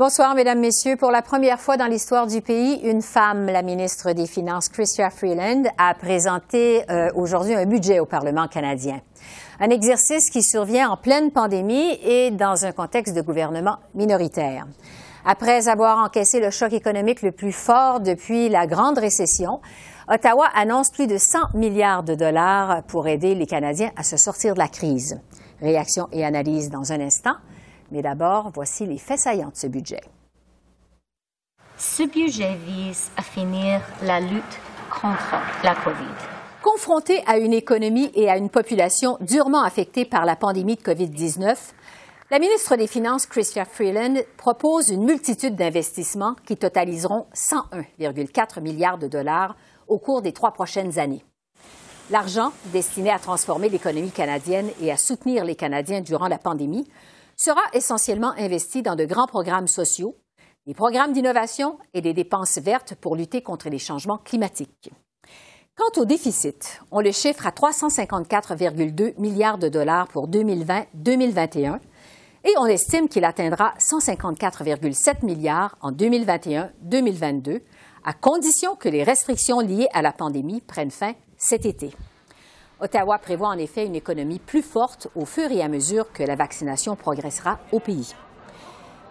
Bonsoir, Mesdames, Messieurs. Pour la première fois dans l'histoire du pays, une femme, la ministre des Finances, Chrystia Freeland, a présenté euh, aujourd'hui un budget au Parlement canadien. Un exercice qui survient en pleine pandémie et dans un contexte de gouvernement minoritaire. Après avoir encaissé le choc économique le plus fort depuis la grande récession, Ottawa annonce plus de 100 milliards de dollars pour aider les Canadiens à se sortir de la crise. Réaction et analyse dans un instant. Mais d'abord, voici les faits saillants de ce budget. Ce budget vise à finir la lutte contre la COVID. Confronté à une économie et à une population durement affectée par la pandémie de COVID-19, la ministre des Finances, Chrystia Freeland, propose une multitude d'investissements qui totaliseront 101,4 milliards de dollars au cours des trois prochaines années. L'argent destiné à transformer l'économie canadienne et à soutenir les Canadiens durant la pandémie sera essentiellement investi dans de grands programmes sociaux, des programmes d'innovation et des dépenses vertes pour lutter contre les changements climatiques. Quant au déficit, on le chiffre à 354,2 milliards de dollars pour 2020-2021 et on estime qu'il atteindra 154,7 milliards en 2021-2022, à condition que les restrictions liées à la pandémie prennent fin cet été. Ottawa prévoit en effet une économie plus forte au fur et à mesure que la vaccination progressera au pays.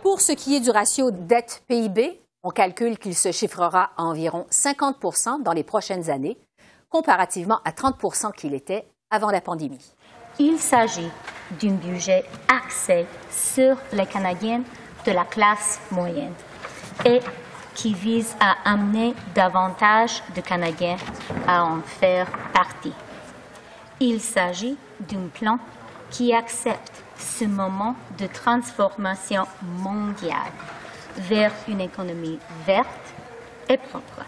Pour ce qui est du ratio dette-PIB, on calcule qu'il se chiffrera à environ 50% dans les prochaines années, comparativement à 30% qu'il était avant la pandémie. Il s'agit d'un budget axé sur les Canadiens de la classe moyenne et qui vise à amener davantage de Canadiens à en faire partie. Il s'agit d'un plan qui accepte ce moment de transformation mondiale vers une économie verte et propre.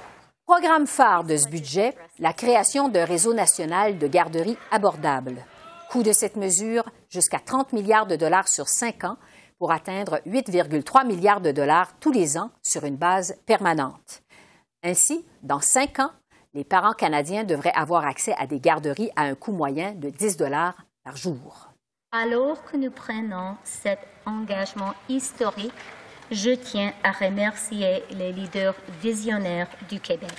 Programme phare de ce budget, la création d'un réseau national de garderies abordables. Coût de cette mesure, jusqu'à 30 milliards de dollars sur cinq ans pour atteindre 8,3 milliards de dollars tous les ans sur une base permanente. Ainsi, dans cinq ans, les parents canadiens devraient avoir accès à des garderies à un coût moyen de 10 dollars par jour. Alors que nous prenons cet engagement historique, je tiens à remercier les leaders visionnaires du Québec,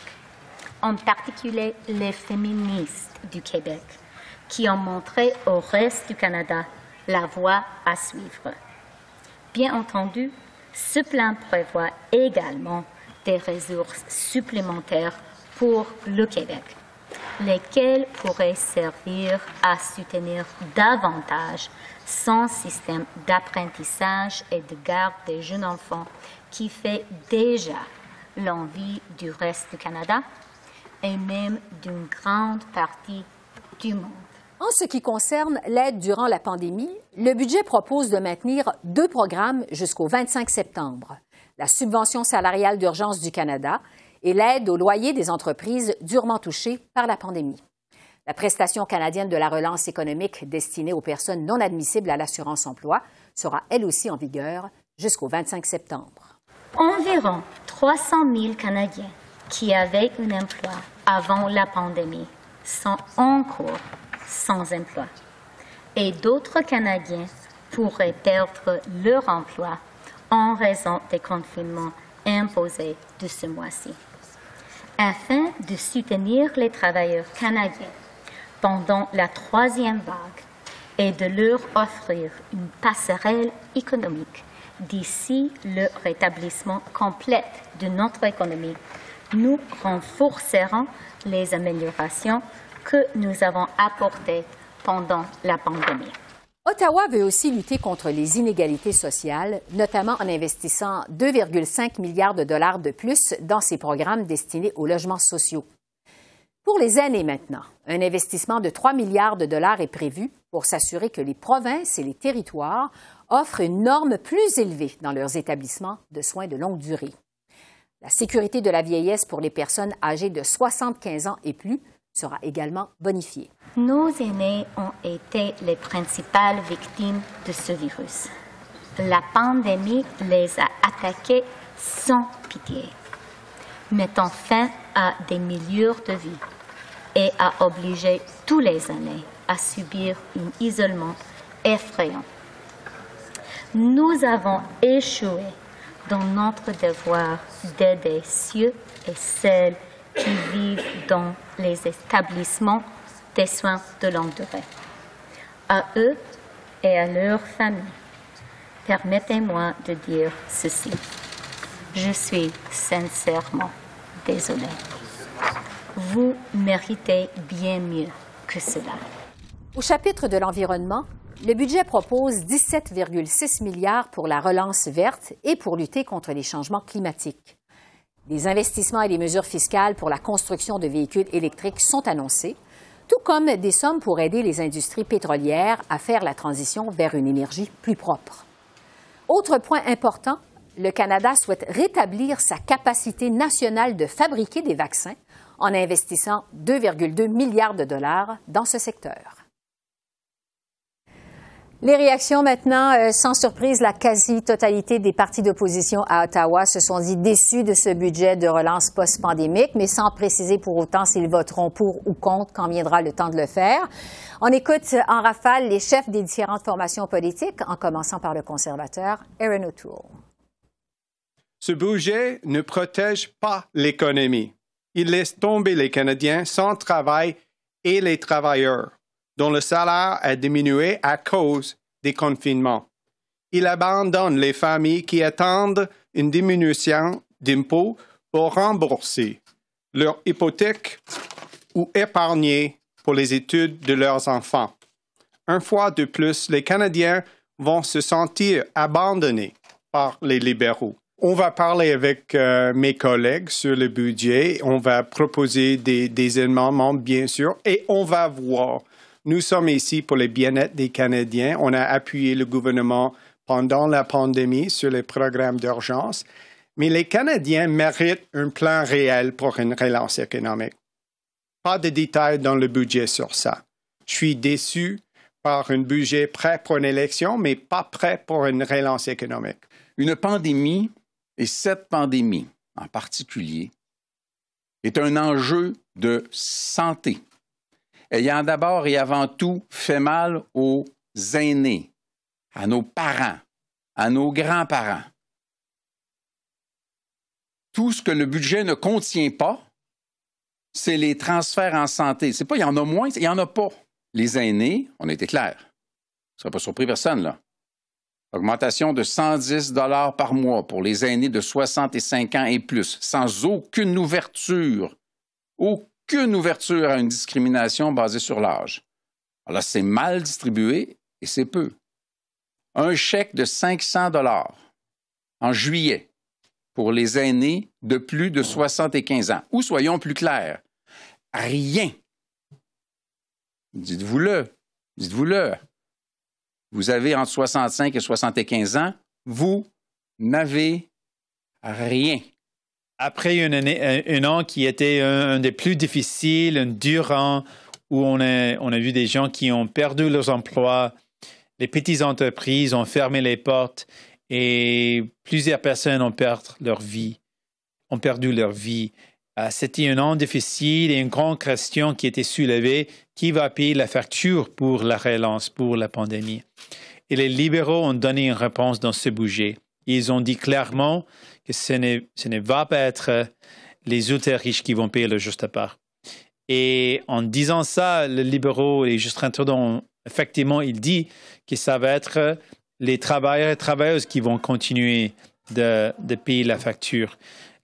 en particulier les féministes du Québec, qui ont montré au reste du Canada la voie à suivre. Bien entendu, ce plan prévoit également des ressources supplémentaires pour le Québec, lesquels pourraient servir à soutenir davantage son système d'apprentissage et de garde des jeunes enfants qui fait déjà l'envie du reste du Canada et même d'une grande partie du monde. En ce qui concerne l'aide durant la pandémie, le budget propose de maintenir deux programmes jusqu'au 25 septembre. La subvention salariale d'urgence du Canada et l'aide au loyer des entreprises durement touchées par la pandémie. La prestation canadienne de la relance économique destinée aux personnes non admissibles à l'assurance emploi sera elle aussi en vigueur jusqu'au 25 septembre. Environ 300 000 Canadiens qui avaient un emploi avant la pandémie sont encore sans emploi et d'autres Canadiens pourraient perdre leur emploi en raison des confinements imposés de ce mois-ci afin de soutenir les travailleurs canadiens pendant la troisième vague et de leur offrir une passerelle économique d'ici le rétablissement complet de notre économie, nous renforcerons les améliorations que nous avons apportées pendant la pandémie. Ottawa veut aussi lutter contre les inégalités sociales, notamment en investissant 2,5 milliards de dollars de plus dans ses programmes destinés aux logements sociaux. Pour les années maintenant, un investissement de 3 milliards de dollars est prévu pour s'assurer que les provinces et les territoires offrent une norme plus élevée dans leurs établissements de soins de longue durée. La sécurité de la vieillesse pour les personnes âgées de 75 ans et plus sera également bonifiée. Nos aînés ont été les principales victimes de ce virus. La pandémie les a attaqués sans pitié, mettant fin à des milliers de vies et a obligé tous les aînés à subir un isolement effrayant. Nous avons échoué dans notre devoir d'aider ceux et celles qui vivent dans les établissements des soins de longue durée. À eux et à leurs familles, permettez-moi de dire ceci. Je suis sincèrement désolée. Vous méritez bien mieux que cela. Au chapitre de l'environnement, le budget propose 17,6 milliards pour la relance verte et pour lutter contre les changements climatiques. Des investissements et des mesures fiscales pour la construction de véhicules électriques sont annoncés, tout comme des sommes pour aider les industries pétrolières à faire la transition vers une énergie plus propre. Autre point important, le Canada souhaite rétablir sa capacité nationale de fabriquer des vaccins en investissant 2,2 milliards de dollars dans ce secteur. Les réactions maintenant, euh, sans surprise, la quasi-totalité des partis d'opposition à Ottawa se sont dit déçus de ce budget de relance post-pandémique, mais sans préciser pour autant s'ils voteront pour ou contre quand viendra le temps de le faire. On écoute en rafale les chefs des différentes formations politiques, en commençant par le conservateur Aaron O'Toole. Ce budget ne protège pas l'économie. Il laisse tomber les Canadiens sans travail et les travailleurs dont le salaire a diminué à cause des confinements. Il abandonne les familles qui attendent une diminution d'impôts pour rembourser leur hypothèque ou épargner pour les études de leurs enfants. Un fois de plus, les Canadiens vont se sentir abandonnés par les libéraux. On va parler avec euh, mes collègues sur le budget, on va proposer des, des amendements, bien sûr, et on va voir nous sommes ici pour le bien-être des Canadiens. On a appuyé le gouvernement pendant la pandémie sur les programmes d'urgence, mais les Canadiens méritent un plan réel pour une relance économique. Pas de détails dans le budget sur ça. Je suis déçu par un budget prêt pour une élection, mais pas prêt pour une relance économique. Une pandémie, et cette pandémie en particulier, est un enjeu de santé ayant d'abord et avant tout fait mal aux aînés, à nos parents, à nos grands-parents. Tout ce que le budget ne contient pas, c'est les transferts en santé. C'est pas il y en a moins, il y en a pas. Les aînés, on été clair. Ça ne pas surpris personne, là. Augmentation de 110 dollars par mois pour les aînés de 65 ans et plus, sans aucune ouverture, aucune ouverture à une discrimination basée sur l'âge. Alors c'est mal distribué et c'est peu. Un chèque de 500 dollars en juillet pour les aînés de plus de 75 ans. Ou soyons plus clairs, rien. Dites-vous-le, dites-vous-le. Vous avez entre 65 et 75 ans, vous n'avez rien après une année, un, an qui était un, des plus difficiles, un dur an, où on a, on a vu des gens qui ont perdu leurs emplois, les petites entreprises ont fermé les portes et plusieurs personnes ont perdu leur vie, ont perdu leur vie. Ah, c'était un an difficile et une grande question qui était soulevée qui va payer la facture pour la relance, pour la pandémie? Et les libéraux ont donné une réponse dans ce budget. Ils ont dit clairement que ce, ne va pas être euh, les ultra riches qui vont payer le juste part. Et en disant ça, les libéraux et Justin Trudeau, effectivement, il dit que ça va être euh, les travailleurs et travailleuses qui vont continuer de, payer la facture.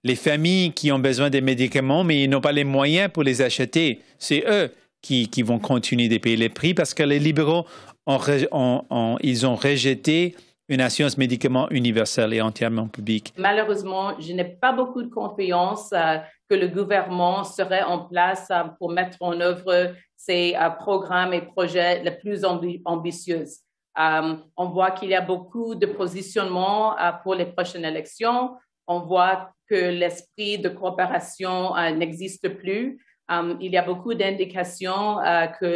Les familles qui ont besoin des médicaments, mais ils n'ont pas les moyens pour les acheter, c'est eux qui, vont continuer de payer les prix parce que les libéraux, ils ont rejeté une assurance médicaments universelle et entièrement publique. Malheureusement, je n'ai pas beaucoup de confiance euh, que le gouvernement serait en place euh, pour mettre en œuvre ses programmes et projets les plus ambitieux. on voit qu'il y a beaucoup de positionnement pour les prochaines élections. On voit que l'esprit de coopération n'existe plus. Um, il y a beaucoup d'indications uh, que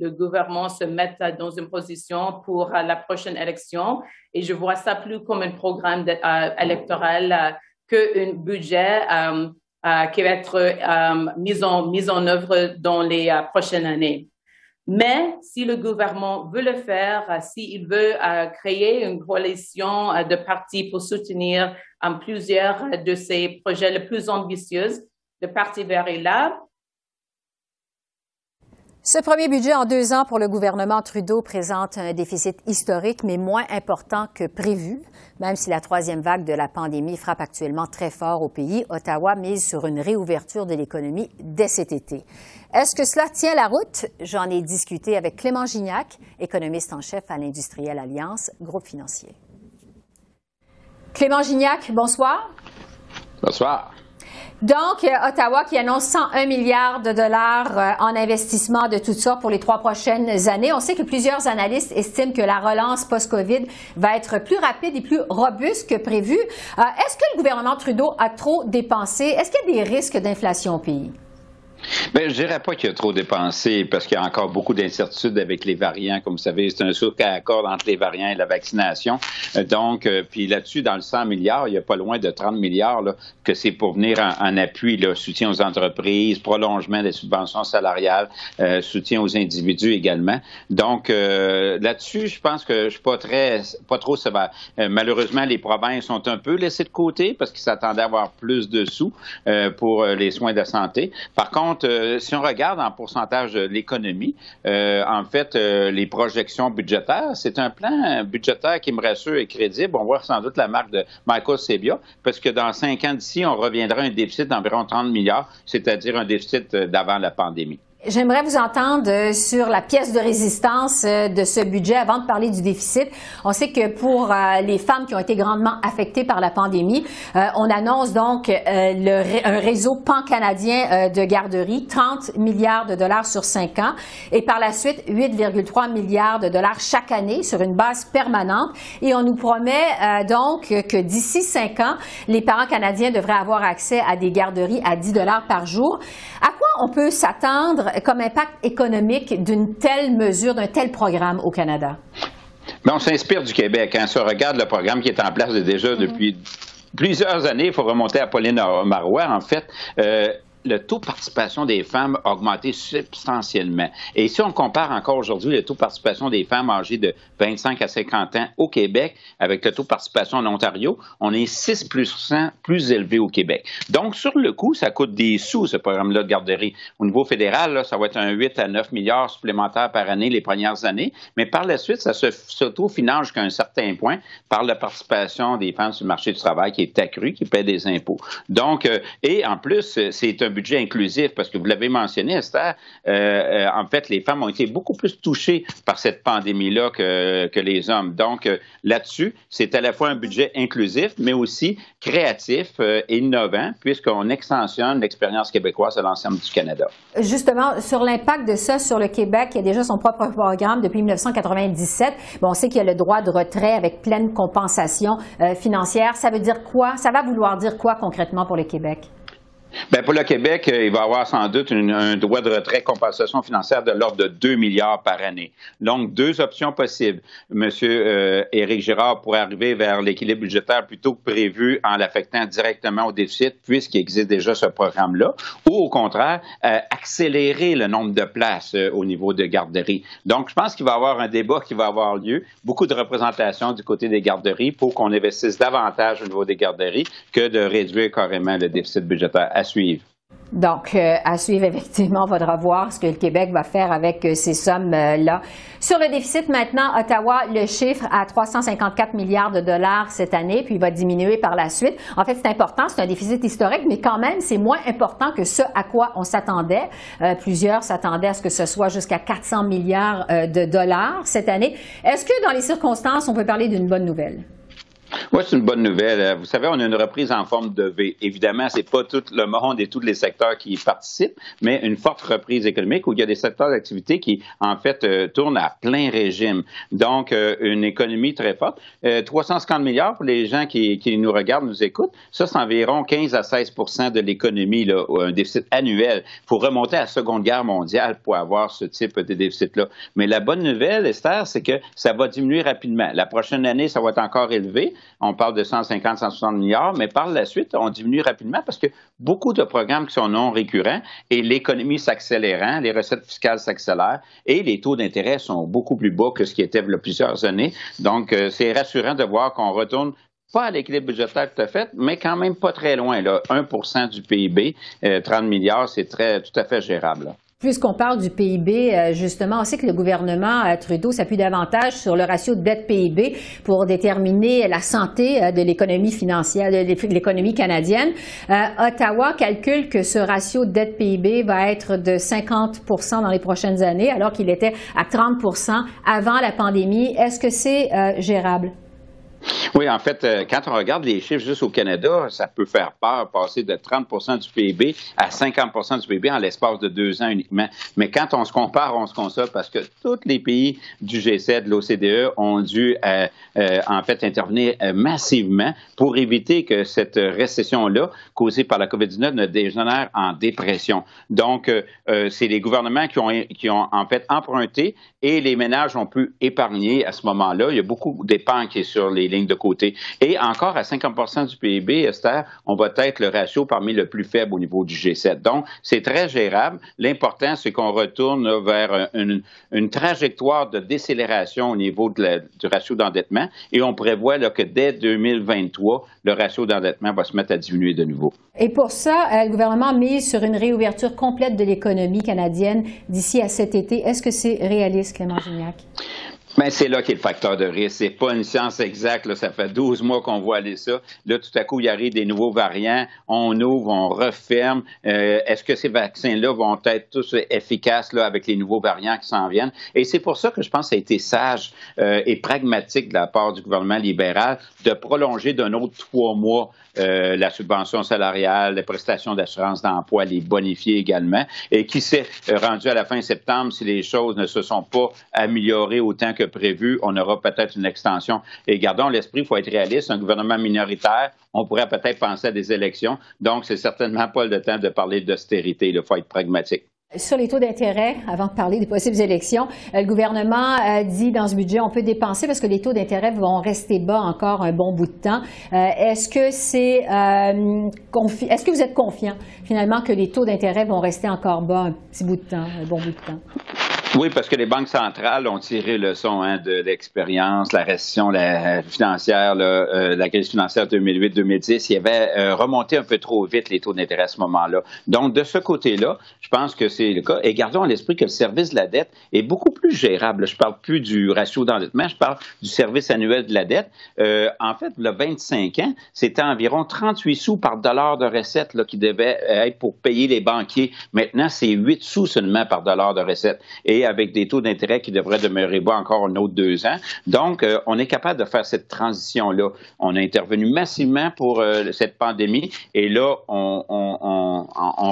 le, gouvernement se mette dans une position pour uh, la prochaine élection et je vois ça plus comme un programme de, électoral qu'un budget qui va être mis, en, mis en œuvre dans les prochaines années. Mais si le gouvernement veut le faire, s'il veut créer une coalition de partis pour soutenir plusieurs de ses projets les plus ambitieux, le Parti vert est là ce premier budget en deux ans pour le gouvernement Trudeau présente un déficit historique, mais moins important que prévu. Même si la troisième vague de la pandémie frappe actuellement très fort au pays, Ottawa mise sur une réouverture de l'économie dès cet été. Est-ce que cela tient la route? J'en ai discuté avec Clément Gignac, économiste en chef à l'Industrielle Alliance, groupe financier. Clément Gignac, bonsoir. Bonsoir. Donc, euh, Ottawa qui annonce 101 milliards de dollars euh, en investissement de toutes sortes pour les trois prochaines années. On sait que plusieurs analystes estiment que la relance post-COVID va être plus rapide et plus robuste que prévu. Euh, est-ce que le gouvernement Trudeau a trop dépensé? Est-ce qu'il y a des risques d'inflation au pays? Bien, je dirais pas qu'il y a trop dépensé parce qu'il y a encore beaucoup d'incertitudes avec les variants. Comme vous savez, c'est un saut à accord entre les variants et la vaccination. Euh, donc, euh, puis là-dessus, dans le 100 milliards, il n'y a pas loin de 30 milliards là, que c'est pour venir en, appui, là, soutien aux entreprises, prolongement des subventions salariales, euh, soutien aux individus également. Donc, là-dessus, je pense que je suis pas très, pas trop sévère. malheureusement, les provinces sont un peu laissées de côté parce qu'ils s'attendaient à avoir plus de sous pour les soins de santé. Par contre, euh, si on regarde en pourcentage de l'économie, euh, en fait, euh, les projections budgétaires, c'est un plan budgétaire qui me rassure et crédible. On voit sans doute la marque de Michael Sebia, parce que dans cinq ans d'ici, on reviendra à un déficit d'environ 30 milliards, c'est-à-dire un déficit d'avant la pandémie. J'aimerais vous entendre euh, sur la pièce de résistance euh, de ce budget avant de parler du déficit. On sait que pour euh, les femmes qui ont été grandement affectées par la pandémie, on annonce donc un réseau pan-canadien de garderies, 30 milliards de dollars sur cinq ans, et par la suite 8,3 milliards de dollars chaque année sur une base permanente. Et on nous promet donc que d'ici cinq ans, les parents canadiens devraient avoir accès à des garderies à 10 dollars par jour. À quoi on peut s'attendre comme impact économique d'une telle mesure, d'un tel programme au Canada? on s'inspire du Québec. Hein. Si on regarde le programme qui est en place déjà mm-hmm. depuis plusieurs années, il faut remonter à Pauline Marois, en fait. Euh, le taux de participation des femmes a augmenté substantiellement. Et si on compare encore aujourd'hui le taux de participation des femmes âgées de 25 à 50 ans au Québec avec le taux de participation en Ontario, on est 6 plus élevé au Québec. Donc, sur le coup, ça coûte des sous, ce programme-là de garderie. Au niveau fédéral, là, ça va être un 8 à 9 milliards supplémentaires par année les premières années, mais par la suite, ça s'auto-finance jusqu'à un certain point par la participation des femmes sur le marché du travail qui est accrue, qui paie des impôts. Donc, euh, et en plus, c'est un budget inclusif, parce que vous l'avez mentionné, Esther, euh, euh, en fait, les femmes ont été beaucoup plus touchées par cette pandémie-là que, que les hommes. Donc, euh, là-dessus, c'est à la fois un budget inclusif, mais aussi créatif et innovant, puisqu'on extensionne l'expérience québécoise à l'ensemble du Canada. Justement, sur l'impact de ça sur le Québec, il y a déjà son propre programme depuis 1997. Bon, on sait qu'il y a le droit de retrait avec pleine compensation financière. Ça veut dire quoi? Ça va vouloir dire quoi concrètement pour le Québec? Bien, pour le Québec, euh, il va avoir sans doute un droit de retrait compensation financière de l'ordre de 2 milliards par année. Donc, deux options possibles. Monsieur euh, Éric Girard pourrait arriver vers l'équilibre budgétaire plutôt que prévu en l'affectant directement au déficit, puisqu'il existe déjà ce programme-là, ou au contraire, euh, accélérer le nombre de places euh, au niveau de garderies. Donc, je pense qu'il va y avoir un débat qui va avoir lieu, beaucoup de représentation du côté des garderies pour qu'on investisse davantage au niveau des garderies que de réduire carrément le déficit budgétaire Donc, euh, à suivre, effectivement, on faudra voir ce que le Québec va faire avec euh, ces sommes-là. Sur le déficit, maintenant, Ottawa, le chiffre à 354 milliards de dollars cette année, puis il va diminuer par la suite. En fait, c'est important, c'est un déficit historique, mais quand même, c'est moins important que ce à quoi on s'attendait. Euh, plusieurs s'attendaient à ce que ce soit jusqu'à 400 milliards de dollars cette année. Est-ce que, dans les circonstances, on peut parler d'une bonne nouvelle? Oui, c'est une bonne nouvelle. Euh, vous savez, on a une reprise en forme de V. Évidemment, c'est pas tout le monde et tous les secteurs qui y participent, mais une forte reprise économique où il y a des secteurs d'activité qui, en fait, euh, tournent à plein régime. Donc, euh, une économie très forte. 350 milliards pour les gens qui, qui, nous regardent, nous écoutent. Ça, c'est environ 15 à 16% de l'économie, un déficit annuel. Faut remonter à la Seconde Guerre mondiale pour avoir ce type de déficit-là. Mais la bonne nouvelle, Esther, c'est que ça va diminuer rapidement. La prochaine année, ça va être encore élevé. On parle de 150, 160 milliards, mais par la suite, on diminue rapidement parce que beaucoup de programmes qui sont non récurrents et l'économie s'accélérant, les recettes fiscales s'accélèrent et les taux d'intérêt sont beaucoup plus bas que ce qui était il y a plusieurs années. Donc, euh, c'est rassurant de voir qu'on retourne pas à l'équilibre budgétaire tout à fait, mais quand même pas très loin. Là. 1 du PIB, 30 euh, milliards, c'est très tout à fait gérable. Puisqu'on parle du PIB, euh, justement, on sait que le gouvernement euh, Trudeau s'appuie davantage sur le ratio de dette-PIB pour déterminer la santé euh, de l'économie financière, de l'économie canadienne. Ottawa calcule que ce ratio de dette-PIB va être de 50 dans les prochaines années, alors qu'il était à 30% avant la pandémie. Est-ce que c'est gérable? Oui, en fait, euh, quand on regarde les chiffres juste au Canada, ça peut faire peur, passer de 30 du PIB à 50 du PIB en l'espace de deux ans uniquement. Mais quand on se compare, on se console parce que tous les pays du G7, de l'OCDE, ont dû, euh, euh, en fait, intervenir massivement pour éviter que cette récession-là, causée par la COVID-19, ne dégénère en dépression. Donc, c'est les gouvernements qui ont, qui ont, en fait, emprunté et les ménages ont pu épargner à ce moment-là. Il y a beaucoup d'épargne qui est sur les de côté. Et encore à 50% du PIB, Esther, on va être le ratio parmi le plus faible au niveau du G7. Donc, c'est très gérable. L'important, c'est qu'on retourne vers une, trajectoire de décélération au niveau du ratio d'endettement et on prévoit que dès 2023, le ratio d'endettement va se mettre à diminuer de nouveau. Et pour ça, euh, le gouvernement mise sur une réouverture complète de l'économie canadienne d'ici à cet été. Est-ce que c'est réaliste, Clément Gignac? Mais c'est là qu'est le facteur de risque. C'est pas une science exacte. Là. Ça fait 12 mois qu'on voit aller ça. Là, tout à coup, il arrive des nouveaux variants. On ouvre, on referme. Euh, est-ce que ces vaccins-là vont être tous efficaces là, avec les nouveaux variants qui s'en viennent? Et c'est pour ça que je pense que ça a été sage euh, et pragmatique de la part du gouvernement libéral de prolonger d'un autre trois mois euh, la subvention salariale, les prestations d'assurance d'emploi, les bonifier également. Et qui s'est rendu à la fin septembre, si les choses ne se sont pas améliorées autant que prévu, on aura peut-être une extension. Et gardons l'esprit, il faut être réaliste, un gouvernement minoritaire, on pourrait peut-être penser à des élections. Donc, c'est certainement pas le temps de parler d'austérité. Il faut être pragmatique. Sur les taux d'intérêt, avant de parler des possibles élections, euh, le gouvernement a dit dans ce budget on peut dépenser parce que les taux d'intérêt vont rester bas encore un bon bout de temps. Euh, est-ce que c'est euh, est-ce que vous êtes confiant finalement que les taux d'intérêt vont rester encore bas un petit bout de temps, un bon bout de temps? Oui, parce que les banques centrales ont tiré le son hein, de l'expérience, la récession la, financière, euh, la crise financière 2008-2010. Il y avait euh, remonté un peu trop vite les taux d'intérêt à ce moment-là. Donc, de ce côté-là, je pense que c'est le cas. Et gardons à l'esprit que le service de la dette est beaucoup plus gérable. Je parle plus du ratio d'endettement, je parle du service annuel de la dette. Euh, en fait, le 25 ans, c'était environ 38 sous par dollar de recette là, qui devait être pour payer les banquiers. Maintenant, c'est 8 sous seulement par dollar de recette. Et avec des taux d'intérêt qui devraient demeurer bas encore un autre deux ans. Donc, euh, on est capable de faire cette transition-là. On a intervenu massivement pour euh, cette pandémie et là, on,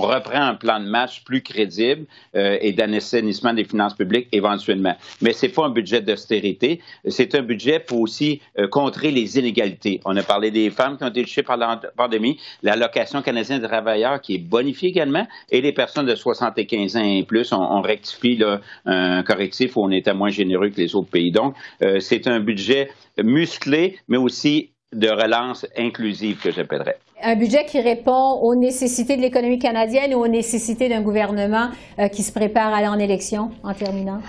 reprend un plan de match plus crédible euh, et d'assainissement des finances publiques éventuellement. Mais c'est pas un budget d'austérité, c'est un budget pour aussi contrer les inégalités. On a parlé des femmes qui ont été touchées par la pandémie, l'allocation canadienne des travailleurs qui est bonifiée également et les personnes de 75 ans et plus, on, rectifie là, un correctif où on était moins généreux que les autres pays. Donc, euh, c'est un budget musclé, mais aussi de relance inclusive que j'appellerais. Un budget qui répond aux nécessités de l'économie canadienne ou aux nécessités d'un gouvernement euh, qui se prépare à aller en élection, en terminant?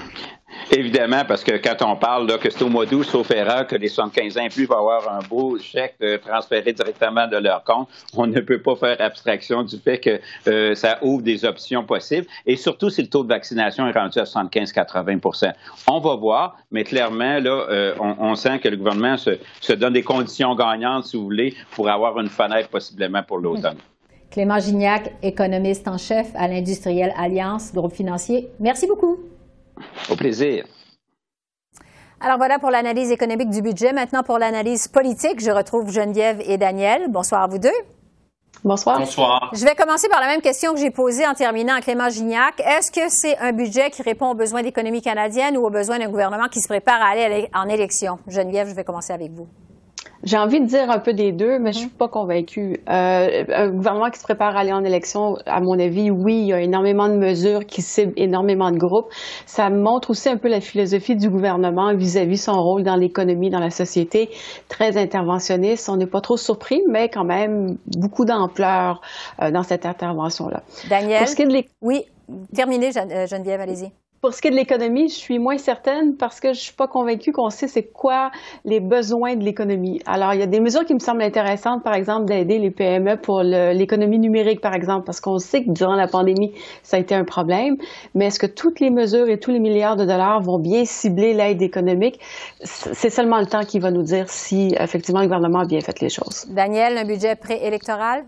Évidemment, parce que quand on parle que c'est au mois d'août, sauf erreur, que les 75 ans et plus vont avoir un beau chèque transféré directement de leur compte, on ne peut pas faire abstraction du fait que euh, ça ouvre des options possibles. Et surtout, si le taux de vaccination est rendu à 75-80% On va voir, mais clairement, là, euh, on, sent que le gouvernement se, se, donne des conditions gagnantes, si vous voulez, pour avoir une fenêtre possiblement pour l'automne. Clément Gignac, économiste en chef à l'Industriel Alliance, groupe financier. Merci beaucoup. Au plaisir. Alors voilà pour l'analyse économique du budget. Maintenant pour l'analyse politique, je retrouve Geneviève et Daniel. Bonsoir à vous deux. Bonsoir. Bonsoir. Je vais commencer par la même question que j'ai posée en terminant à Clément Gignac. Est-ce que c'est un budget qui répond aux besoins de l'économie canadienne ou aux besoins d'un gouvernement qui se prépare à aller en élection? Geneviève, je vais commencer avec vous. J'ai envie de dire un peu des deux, mais je suis pas convaincue. Euh, un gouvernement qui se prépare à aller en élection, à mon avis, oui, il y a énormément de mesures qui ciblent énormément de groupes. Ça montre aussi un peu la philosophie du gouvernement vis-à-vis son rôle dans l'économie, dans la société, très interventionniste. On n'est pas trop surpris, mais quand même beaucoup d'ampleur euh, dans cette intervention-là. Daniel, oui, terminez, euh, Geneviève, allez-y. Pour ce qui est de l'économie, je suis moins certaine parce que je suis pas convaincue qu'on sait c'est quoi les besoins de l'économie. Alors, il y a des mesures qui me semblent intéressantes, par exemple, d'aider les PME pour l'économie numérique, par exemple, parce qu'on sait que durant la pandémie, ça a été un problème. Mais est-ce que toutes les mesures et tous les milliards de dollars vont bien cibler l'aide économique? C'est seulement le temps qui va nous dire si, effectivement, le gouvernement a bien fait les choses. Daniel, un budget préélectoral?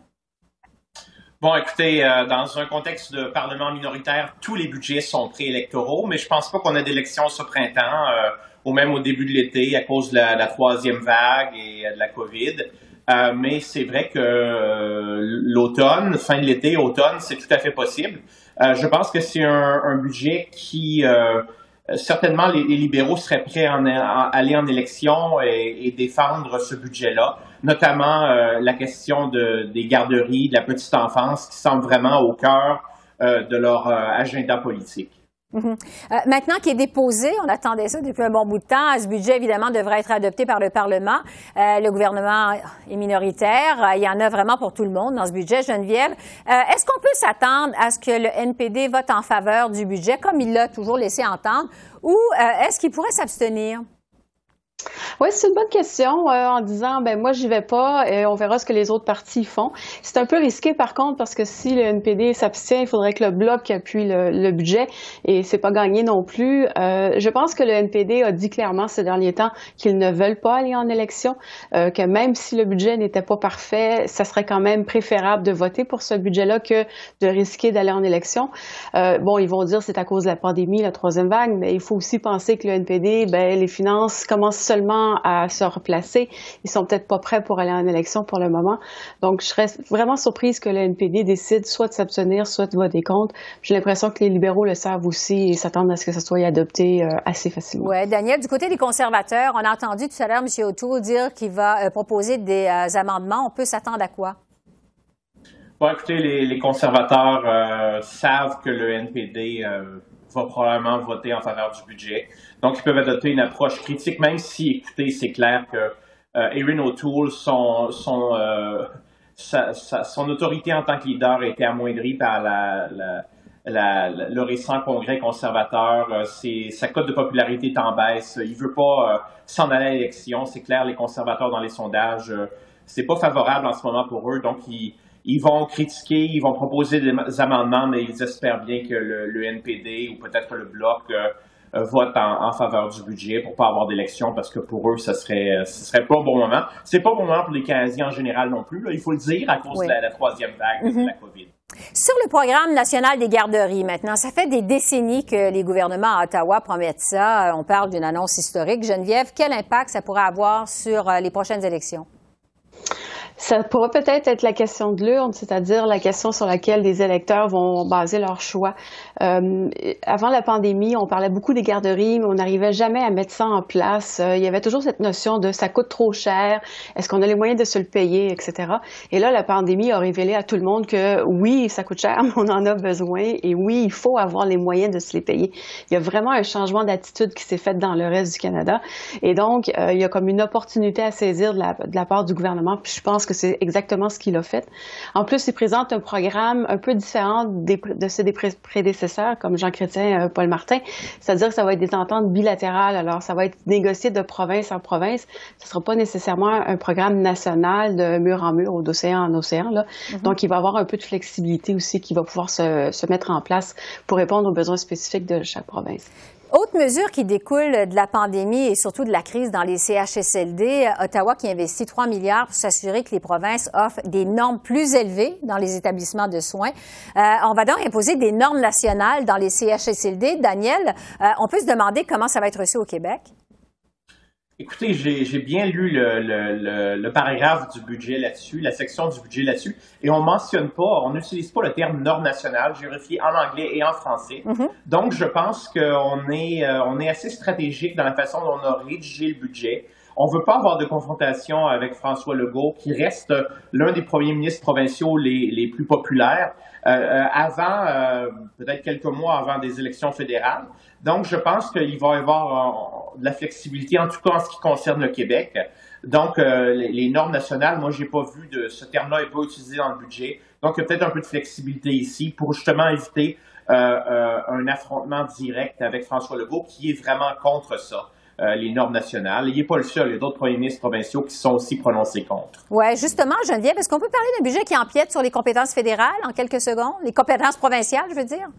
Bon, écoutez, euh, dans un contexte de parlement minoritaire, tous les budgets sont préélectoraux, mais je pense pas qu'on ait d'élections ce printemps euh, ou même au début de l'été à cause de la, troisième vague et euh, de la COVID. mais c'est vrai que l'automne, fin de l'été, automne, c'est tout à fait possible. je pense que c'est un, budget qui certainement les, libéraux seraient prêts à, aller en élection et défendre ce budget-là notamment euh, la question de, des garderies, de la petite enfance, qui semble vraiment au cœur euh, de leur euh, agenda politique. Mhm. maintenant qu'il est déposé, on attendait ça depuis un bon bout de temps. Ce budget, évidemment, devrait être adopté par le Parlement. le gouvernement est minoritaire. il y en a vraiment pour tout le monde dans ce budget. Geneviève, est-ce qu'on peut s'attendre à ce que le NPD vote en faveur du budget, comme il l'a toujours laissé entendre, ou est-ce qu'il pourrait s'abstenir? Oui, c'est une bonne question euh, en disant ben moi j'y vais pas et on verra ce que les autres partis font. C'est un peu risqué par contre parce que si le NPD s'abstient, il faudrait que le bloc appuie le, budget et c'est pas gagné non plus. Euh, je pense que le NPD a dit clairement ces derniers temps qu'ils ne veulent pas aller en élection, euh, que même si le budget n'était pas parfait, ça serait quand même préférable de voter pour ce budget-là que de risquer d'aller en élection. bon, ils vont dire c'est à cause de la pandémie, la troisième vague, mais il faut aussi penser que le NPD, ben les finances commencent seulement à se replacer. Ils sont peut-être pas prêts pour aller en élection pour le moment. Donc, je serais vraiment surprise que le NPD décide soit de s'abstenir, soit de voter contre. J'ai l'impression que les libéraux le savent aussi et s'attendent à ce que ça soit adopté euh, assez facilement. Oui, Daniel, du côté des conservateurs, on a entendu tout à l'heure M. O'Toole dire qu'il va euh, proposer des euh, amendements. On peut s'attendre à quoi? Bon, écoutez, les, conservateurs savent que le NPD va probablement voter en faveur du budget. Donc, ils peuvent adopter une approche critique, même si, écoutez, c'est clair que euh, Erin O'Toole, son, son, euh, son autorité en tant que leader a été amoindrie par la, la, le récent congrès conservateur. Euh, sa cote de popularité est en baisse. Il veut pas euh, s'en aller à l'élection. C'est clair, les conservateurs dans les sondages, c'est pas favorable en ce moment pour eux. Donc, ils, ils vont critiquer, ils vont proposer des amendements, mais ils espèrent bien que le, NPD ou peut-être le Bloc euh, euh, vote en, faveur du budget pour pas avoir d'élection parce que pour eux, ce serait, ce serait pas un bon moment. C'est pas un bon moment pour les Canadiens en général non plus, il faut le dire, à cause de la, troisième vague de la mm-hmm. COVID. Sur le programme national des garderies, maintenant, ça fait des décennies que les gouvernements à Ottawa promettent ça. On parle d'une annonce historique. Geneviève, quel impact ça pourrait avoir sur euh, les prochaines élections? Ça pourrait peut-être être la question de l'urne, c'est-à-dire la question sur laquelle les électeurs vont baser leur choix. Euh, avant la pandémie, on parlait beaucoup des garderies, mais on n'arrivait jamais à mettre ça en place. Euh, il y avait toujours cette notion de ça coûte trop cher, est-ce qu'on a les moyens de se le payer, etc. Et là, la pandémie a révélé à tout le monde que oui, ça coûte cher, mais on en a besoin, et oui, il faut avoir les moyens de se les payer. Il y a vraiment un changement d'attitude qui s'est fait dans le reste du Canada, et donc euh, il y a comme une opportunité à saisir de la, de la part du gouvernement. Puis je pense que c'est exactement ce qu'il a fait. En plus, il présente un programme un peu différent de ses prédécesseurs, comme Jean Chrétien, euh, Paul Martin. C'est-à-dire que ça va être des ententes bilatérales. Alors, ça va être négocié de province en province. Ce ne sera pas nécessairement un programme national de mur en mur ou d'océan en océan. Là. Mm-hmm. Donc, il va y avoir un peu de flexibilité aussi qui va pouvoir se, se mettre en place pour répondre aux besoins spécifiques de chaque province. Autre mesure qui découle de la pandémie et surtout de la crise dans les CHSLD, Ottawa qui investit 3 milliards pour s'assurer que les provinces offrent des normes plus élevées dans les établissements de soins. Euh, on va donc imposer des normes nationales dans les CHSLD. Daniel, euh, on peut se demander comment ça va être reçu au Québec? Écoutez, j'ai bien lu le, le, le, paragraphe du budget là-dessus, la section du budget là-dessus, et on mentionne pas, on n'utilise pas le terme nord national, j'ai vérifié en anglais et en français. Mm-hmm. Donc, je pense qu'on est, euh, on est assez stratégique dans la façon dont on a rédigé le budget. On veut pas avoir de confrontation avec François Legault, qui reste l'un des premiers ministres provinciaux les, les plus populaires. Euh, euh, avant, euh, peut-être quelques mois avant des élections fédérales. Donc, je pense qu'il va y avoir de la flexibilité, en tout cas en ce qui concerne le Québec. Donc, les, normes nationales, moi, j'ai pas vu de ce terme-là n'est pas utilisé dans le budget. Donc, il y a peut-être un peu de flexibilité ici pour justement éviter un affrontement direct avec François Legault qui est vraiment contre ça. Euh, les normes nationales. Il n'est pas le seul. Il y a d'autres premiers ministres provinciaux qui sont aussi prononcés contre. Oui, justement, Geneviève, est-ce qu'on peut parler d'un budget qui empiète sur les compétences fédérales en quelques secondes? Les compétences provinciales, je veux dire?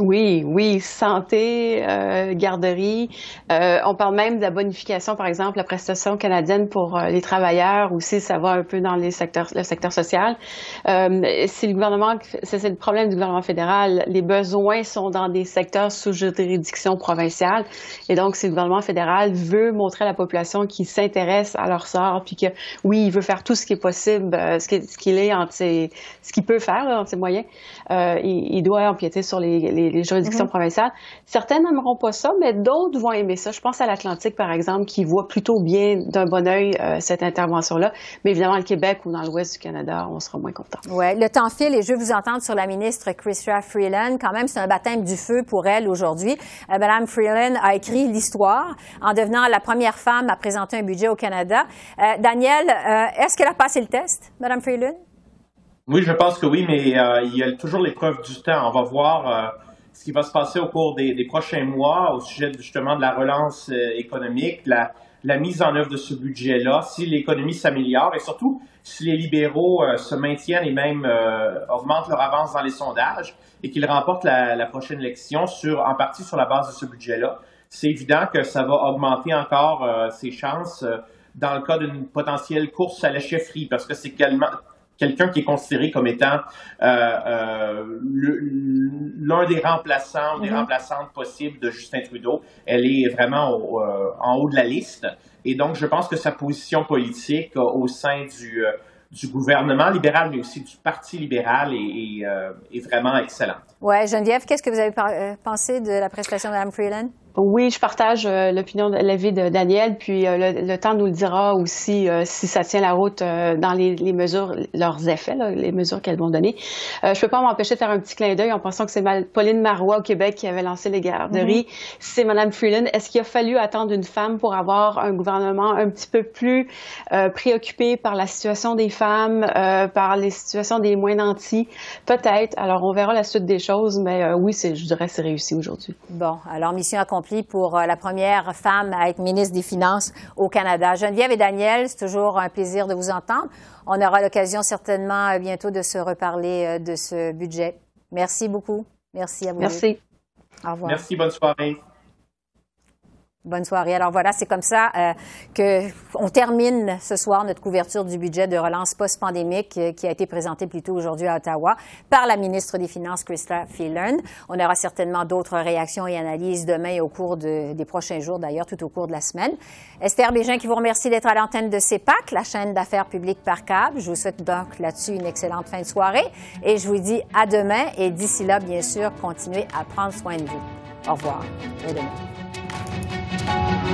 Oui, oui, santé, euh, garderie. Euh, on parle même de la bonification, par exemple, la prestation canadienne pour euh, les travailleurs aussi, ça va un peu dans les secteurs, le secteur social. Euh, si le gouvernement, c'est le problème du gouvernement fédéral, les besoins sont dans des secteurs sous juridiction provinciale, et donc si le gouvernement fédéral veut montrer à la population qu'il s'intéresse à leur sort, puis que oui, il veut faire tout ce qui est possible, ce qu'il est entre ses, ce qu'il peut faire là, entre ses moyens, il, il, doit empiéter sur les les, juridictions mhm. provinciales. Certaines n'aimeront pas ça, mais d'autres vont aimer ça. Je pense à l'Atlantique, par exemple, qui voit plutôt bien d'un bon oeil euh, cette intervention-là. Mais évidemment, le Québec ou dans l'ouest du Canada, on sera moins content. Oui, le temps file et je veux vous entendre sur la ministre Chrystia Freeland. Quand même, c'est un baptême du feu pour elle aujourd'hui. Euh, Madame Freeland a écrit l'histoire en devenant la première femme à présenter un budget au Canada. Euh, Daniel, est-ce qu'elle a passé le test, Madame Freeland? Oui, je pense que oui, mais il y a toujours l'épreuve du temps. On va voir ce qui va se passer au cours des, prochains mois au sujet justement de la relance euh, économique, la, mise en œuvre de ce budget-là, si l'économie s'améliore et surtout si les libéraux euh, se maintiennent et même euh, augmentent leur avance dans les sondages et qu'ils remportent la, prochaine élection sur, en partie sur la base de ce budget-là, c'est évident que ça va augmenter encore ses chances dans le cas d'une potentielle course à la chefferie parce que c'est quelqu'un qui est considéré comme étant euh, euh, l'un des remplaçants ou des mm-hmm. remplaçantes possibles de Justin Trudeau. Elle est vraiment euh, en haut de la liste. Et donc, je pense que sa position politique au sein du, du gouvernement libéral, mais aussi du Parti libéral, est, est, vraiment excellente. Oui, Geneviève, qu'est-ce que vous avez pensé de la prestation de Mme Freeland? Oui, je partage euh, l'opinion de l'avis de Daniel, puis euh, le, temps nous le dira aussi euh, si ça tient la route dans les, mesures, leurs effets, les mesures qu'elles vont donner. je peux pas m'empêcher de faire un petit clin d'œil en pensant que c'est Pauline Marois au Québec qui avait lancé les garderies. Mm-hmm. C'est Mme Freeland. Est-ce qu'il a fallu attendre une femme pour avoir un gouvernement un petit peu plus préoccupé par la situation des femmes, par les situations des moins nantis? Peut-être. Alors, on verra la suite des choses, mais oui, je dirais c'est réussi aujourd'hui. Bon, alors mission accomplie pour euh, la première femme à être ministre des Finances au Canada. Geneviève et Daniel, c'est toujours un plaisir de vous entendre. On aura l'occasion certainement euh, bientôt de se reparler euh, de ce budget. Merci beaucoup. Merci à vous. Merci. Au revoir. Merci, bonne soirée. Bonne soirée. Alors voilà, c'est comme ça euh, que on termine ce soir notre couverture du budget de relance post-pandémique euh, qui a été présenté plus tôt aujourd'hui à Ottawa par la ministre des Finances, Christa Phelan. On aura certainement d'autres réactions et analyses demain au cours de, des prochains jours, d'ailleurs, tout au cours de la semaine. Esther Bégin qui vous remercie d'être à l'antenne de CEPAC, la chaîne d'affaires publiques par câble. Je vous souhaite donc là-dessus une excellente fin de soirée et je vous dis à demain et d'ici là, bien sûr, continuez à prendre soin de vous. Au revoir. À demain. Thank you.